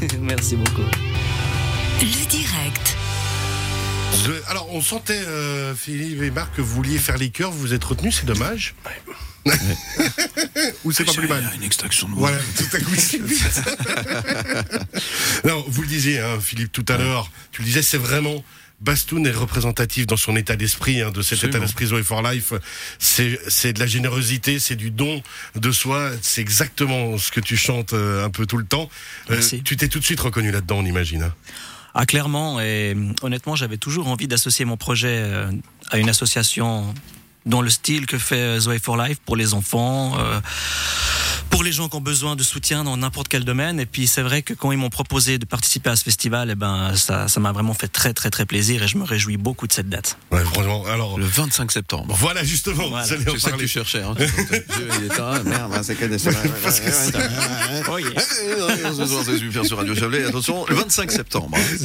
Merci beaucoup. Le direct. Je- alors, on sentait, euh, Philippe et Marc, que vous vouliez faire les vous vous êtes retenus, c'est dommage. Ou c'est pas plus mal Une extraction de. Voilà, tout à coup, non, vous le disiez, hein, Philippe, tout à l'heure, tu le disais, c'est vraiment. Bastoun est représentatif dans son état d'esprit, hein, de cet Absolument. état d'esprit Zoé for Life. C'est, c'est de la générosité, c'est du don de soi. C'est exactement ce que tu chantes euh, un peu tout le temps. Euh, Merci. tu t'es tout de suite reconnu là-dedans, on imagine. hein. Ah, clairement, et honnêtement, j'avais toujours envie d'associer mon projet euh, à une association dans le style que fait euh, Zoé for Life pour les enfants, euh, pour les gens qui ont besoin de soutien dans n'importe quel domaine. Et puis, c'est vrai que quand ils m'ont proposé de participer à ce festival, eh ben, ça, ça m'a vraiment fait très, très, très plaisir et je me réjouis beaucoup de cette date. Ouais, franchement. Alors, Le 25 septembre. voilà justement. Voilà. C'est ça que tu cherchais. Hein. Il est Merde, c'est que des- Parce que c'est- Oh yeah. Ce soir, c'est super sur Radio Chablais. Attention, le 25 septembre. hein.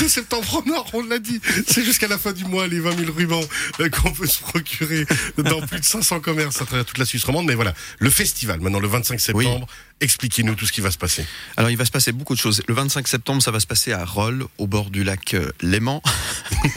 Le, septembre en or, on l'a dit. C'est jusqu'à la fin du mois, les 20 000 rubans euh, qu'on peut se procurer dans plus de 500 commerces à travers toute la Suisse romande. Mais voilà, le festival, maintenant le 25 septembre, expliquez-nous tout ce qui va se passer. Alors, il va se passer beaucoup de choses. Le 25 septembre, ça va se passer à Rolles, au bord du lac euh, Léman,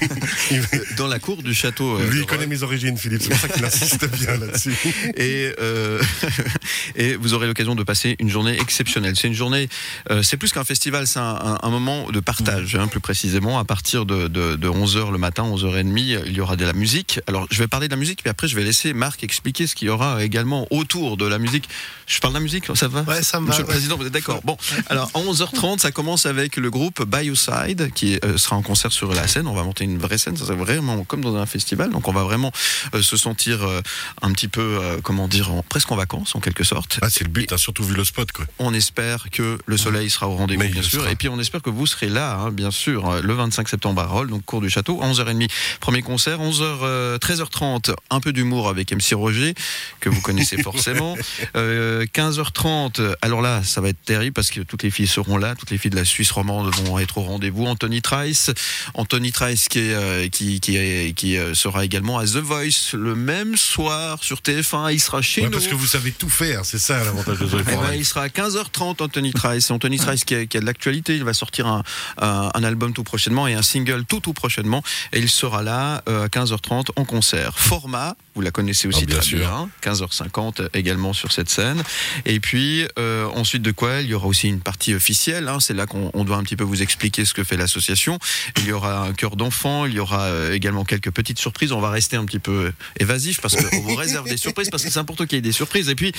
dans la cour du château. euh, Lui, il connaît mes origines, Philippe. C'est pour ça qu'il insiste bien là-dessus. Et, euh, et vous aurez l'occasion de passer une journée exceptionnelle. C'est une journée, euh, c'est plus qu'un festival, c'est un, un- un moment de partage, hein, plus précisément. À partir de, de, de 11h le matin, 11h30, il y aura de la musique. Alors, je vais parler de la musique, puis après, je vais laisser Marc expliquer ce qu'il y aura également autour de la musique. Je parle de la musique, ça va Ouais, ça me Monsieur le Président, vous êtes d'accord Bon, alors, à 11h30, ça commence avec le groupe By Your Side, qui euh, sera en concert sur la scène. On va monter une vraie scène, ça sera vraiment comme dans un festival. Donc, on va vraiment euh, se sentir euh, un petit peu, comment dire, en- presque en vacances, en quelque sorte. Ah, c'est le but, hein, surtout vu le spot, quoi. On espère que le soleil sera au rendez-vous, bien sûr. sera. Et puis on espère que vous serez là, hein, bien sûr, le 25 septembre à Rolles, donc cours du château, 11h30. Premier concert, 11h, euh, 13h30, un peu d'humour avec MC Roger, que vous connaissez forcément. Euh, 15h30, alors là, ça va être terrible parce que toutes les filles seront là, toutes les filles de la Suisse romande vont être au rendez-vous. Anthony Trice, Anthony Trice qui, est, euh, qui, qui, est- qui euh, sera également à The Voice le même soir sur TF1. Il sera chez Ouais, nous. parce que vous savez tout faire, c'est ça l'avantage de Zoé Eh for ben, il sera à 15h30, Anthony Trice. Anthony Trice qui a, qui a de l'actualité. Il va sortir un, un- un album tout prochainement et un single tout tout prochainement. Et il sera là euh, à 15h30 en concert. Format, vous la connaissez aussi Ah, bien très sûr. bien. 15h50 également sur cette scène. Et puis euh, ensuite de quoi il y aura aussi une partie officielle. hein. C'est là qu'on on doit un petit peu vous expliquer ce que fait l'association. Il y aura un cœur d'enfant. Il y aura euh, également quelques petites surprises. On va rester un petit peu évasif parce qu'on vous réserve des surprises parce que c'est important qu'il y ait des surprises. Et puis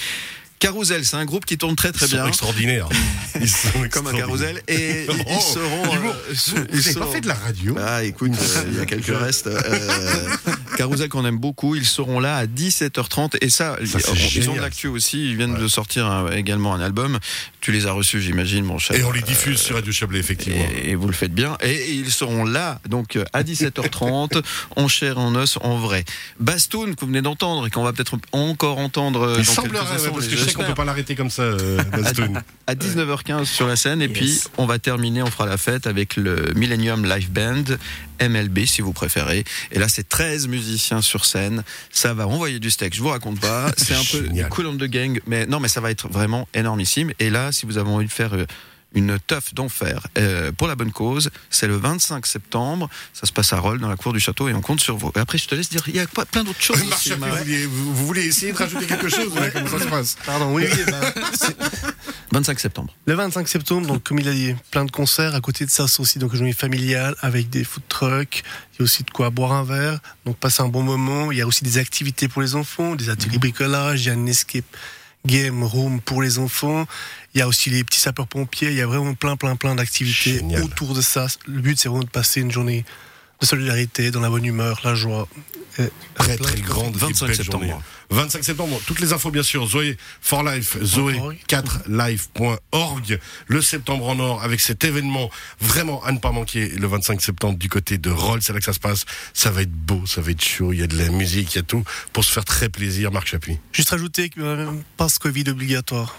Carousel, c'est un groupe qui tourne très très Ils sont bien. extraordinaires. Ils sont Comme un carousel et ils seront. Humour. euh, ils n'avez pas fait de la radio? Ah, écoute, euh, il y a quelques restes. Euh, Carousel qu'on aime beaucoup, ils seront là à 17h30 et ça, Ça, c'est ils ont de l'actu aussi. Ils viennent de sortir un- également un album. Tu les as reçus, j'imagine, mon cher. Et on les diffuse sur Radio Chablais, effectivement. Et, et vous le faites bien. Et ils seront là, donc à 17h30, en chair, en os, en vrai. Bastoun, que vous venez d'entendre et qu'on va peut-être encore entendre Il dans quelques ouais, parce que qu'on peut pas l'arrêter comme ça, euh, Bastoun. à 19h15 sur la scène et Yes. puis on va terminer, on fera la fête avec le Millennium Live Band, MLB si vous préférez. Et là c'est 13 musiciens sur scène, ça va envoyer du steak, je vous raconte pas, c'est un peu cool on the gang, mais non mais ça va être vraiment énormissime. Et là si vous avez envie de faire euh, une teuf d'enfer euh, pour la bonne cause. C'est le 25 septembre. Ça se passe à Rolles, dans la cour du château, et on compte sur vous. Et après, je te laisse dire, il y a plein d'autres choses. Marc aussi, Chapuis, Marc. vous, vouliez- vous- vous voulez essayer de rajouter quelque chose là, Comment ça se passe? Pardon, oui, oui, bah, c'est 25 septembre. le 25 septembre, donc comme il a dit, plein de concerts. À côté de ça, c'est aussi donc une journée familiale avec des food trucks. Il y a aussi de quoi boire un verre, donc passer un bon moment. Il y a aussi des activités pour les enfants, des ateliers bricolage. Il y a une escape game room pour les enfants. Il y a aussi les petits sapeurs-pompiers. Il y a vraiment plein, plein, plein d'activités autour de ça. Le but, c'est vraiment de passer une journée solidarité, dans la bonne humeur, la joie. Et Très très de- grande et 25 belle septembre. journée. 25 septembre, toutes les infos bien sûr, Zoé for Life, Org. Zoé4life.org, le septembre en or avec cet événement vraiment à ne pas manquer le 25 septembre du côté de Rolls, c'est là que ça se passe, ça va être beau, ça va être chaud, il y a de la musique, il y a tout, pour se faire très plaisir, Marc Chapuis. Juste rajouter que euh, passe Covid obligatoire.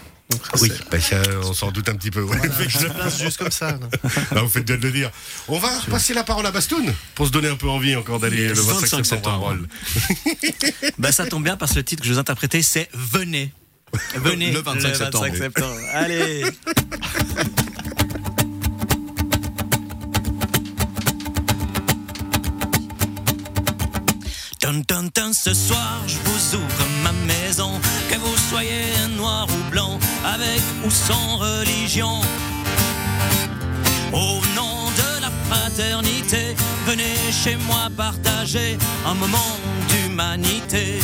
Oui, bah, ça, on s'en doute un petit peu. ouais, Voilà, je effectivement. le place juste comme ça. là. Ah, vous faites bien de le dire. On va passer la parole à Bastoun pour se donner un peu envie encore d'aller le 25 septembre. Bah, ça tombe bien parce que le titre que je vous interpréter, c'est Venez. Venez Le 25 septembre. septembre. Allez Ce soir, je vous ouvre ma maison. Que vous soyez noir ou blanc, avec ou sans religion. Au nom de la fraternité, venez chez moi partager un moment d'humanité.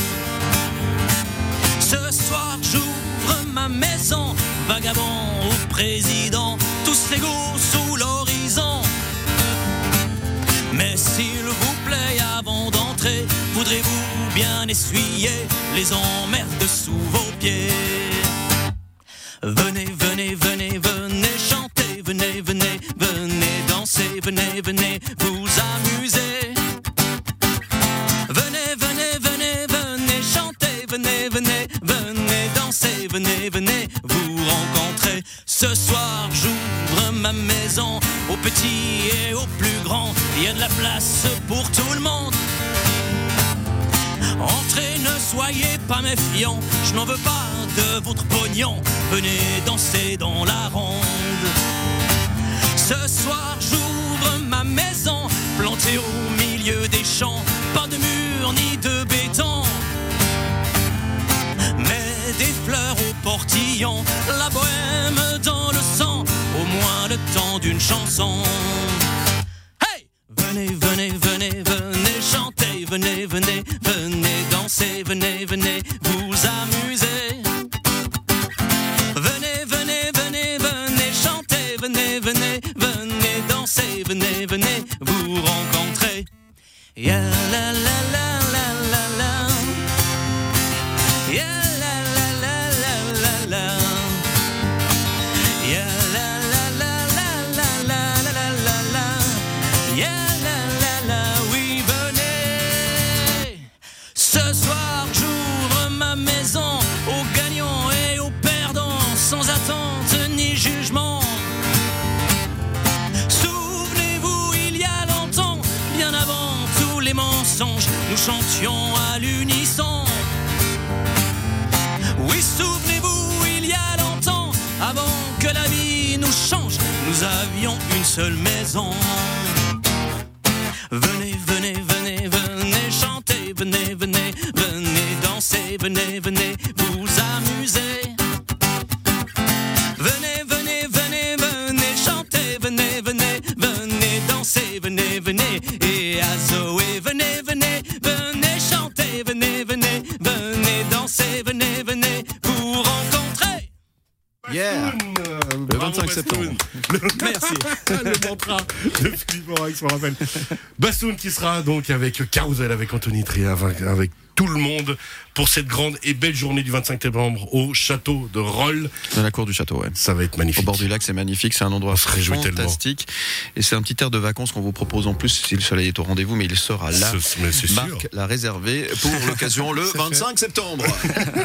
Ce soir, j'ouvre ma maison, vagabond ou président, tous égaux sous l'horizon. Mais s'il vous plaît, avant voudrez-vous bien essuyer les emmerdes sous vos pieds? Venez, venez, venez, venez chanter, venez, venez, venez danser, venez, venez vous amuser. Venez, venez, venez, venez chanter, venez, venez, venez danser, venez, venez vous rencontrer. Ce soir, j'ouvre ma maison aux petits et aux plus grands. Il y a de la place pour tout le monde. Entrez, ne soyez pas méfiants, je n'en veux pas de votre pognon. Venez danser dans la ronde. Ce soir, j'ouvre ma maison, plantée au milieu des champs. Pas de mur ni de béton, mais des fleurs au portillon. La bohème dans le sang, au moins le temps d'une chanson. Hey Venez, venez, venez, venez chanter, venez, venez, attente ni jugement. Souvenez-vous, il y a longtemps, bien avant tous les mensonges, nous chantions à l'unisson. Oui, souvenez-vous, il y a longtemps, avant que la vie nous change, nous avions une seule maison. Venez, venez, venez, venez chanter, venez, venez, venez danser, venez, venez à Zoé, venez, venez, venez chanter, venez, venez, venez danser, venez, venez vous rencontrer. Yeah Le 25 septembre. Merci. le mantra de Philippe Morax, je me rappelle. Bassoun qui sera donc avec Carousel, avec Anthony Tria, avec, avec tout le monde pour cette grande et belle journée du 25 septembre au château de Rolles. Dans la cour du château, ouais. Ça va être Au magnifique. bord du lac, c'est magnifique, c'est un endroit tellement. fantastique. Et c'est un petit air de vacances qu'on vous propose en plus si le soleil est au rendez-vous, mais il sera là. Ce- sûr. Marc l'a réservé pour l'occasion le 25 septembre.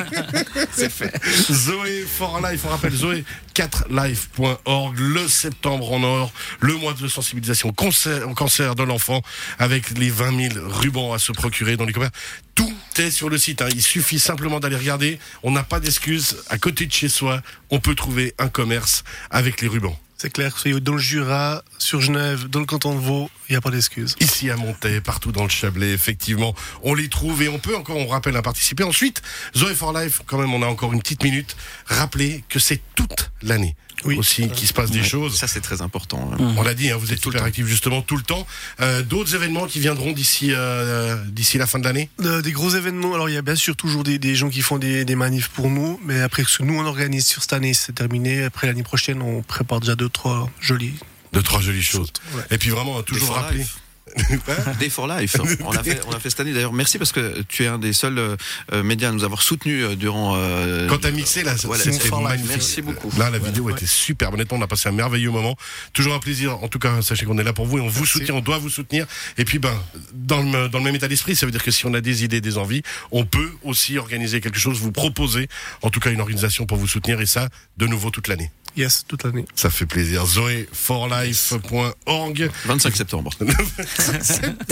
c'est fait. Zoé for Life, on rappelle Zoé 4life.org, le septembre en or, le mois de sensibilisation cancer, au cancer de l'enfant, avec les 20 000 rubans à se procurer dans les commerces. Tout est sur le site, hein. il suffit simplement d'aller regarder, on n'a pas d'excuses, à côté de chez soi, on peut trouver un commerce avec les rubans. C'est clair, soyez dans le Jura, sur Genève, dans le canton de Vaud, il n'y a pas d'excuse. Ici à Montaix, partout dans le Chablais, effectivement, on les trouve et on peut encore, on rappelle, à participer. Ensuite, Zoé for Life, quand même, on a encore une petite minute. Rappelez que c'est toute l'année Oui. aussi qu'il se passe des Ouais, choses. Ça, c'est très important. hein. On l'a dit, hein, vous êtes tout super actifs justement tout le temps. Euh, D'autres événements qui viendront d'ici euh, d'ici la fin de l'année? Euh, des gros événements, alors il y a bien sûr toujours des, des gens qui font des, des manifs pour nous, mais après ce que nous on organise sur cette année, c'est terminé. Après l'année prochaine, on prépare déjà deux, trois jolis. Deux, trois jolies choses. Ouais. Et puis vraiment, toujours rappeler. life. Day for Life. On l'a fait, on l'a fait cette année. D'ailleurs, merci parce que tu es un des seuls euh, médias à nous avoir soutenus euh, durant. euh, Quand t'as mixé là, Voilà, c'était magnifique. Merci beaucoup. Là, la vidéo était super. Honnêtement, on a passé un merveilleux moment. Toujours un plaisir. En tout cas, sachez qu'on est là pour vous et on vous soutient. On doit vous soutenir. Et puis, ben, dans le, dans le même état d'esprit, ça veut dire que si on a des idées, des envies, on peut aussi organiser quelque chose, vous proposer, en tout cas, une organisation pour vous soutenir. Et ça, de nouveau toute l'année. Yes, toute l'année. Ça fait plaisir. Zoé4life.org. 25 septembre. Et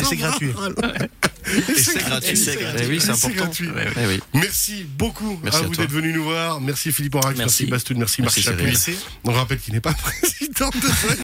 c'est gratuit. Et c'est gratuit. c'est gratuit. Eh oui, c'est important. gratuit. Eh oui. Merci beaucoup Merci à à vous d'être venu nous voir. Merci Philippe Orac, merci, Merci. Bastoun, merci, Merci, Marc Chapuis. On rappelle qu'il n'est pas président de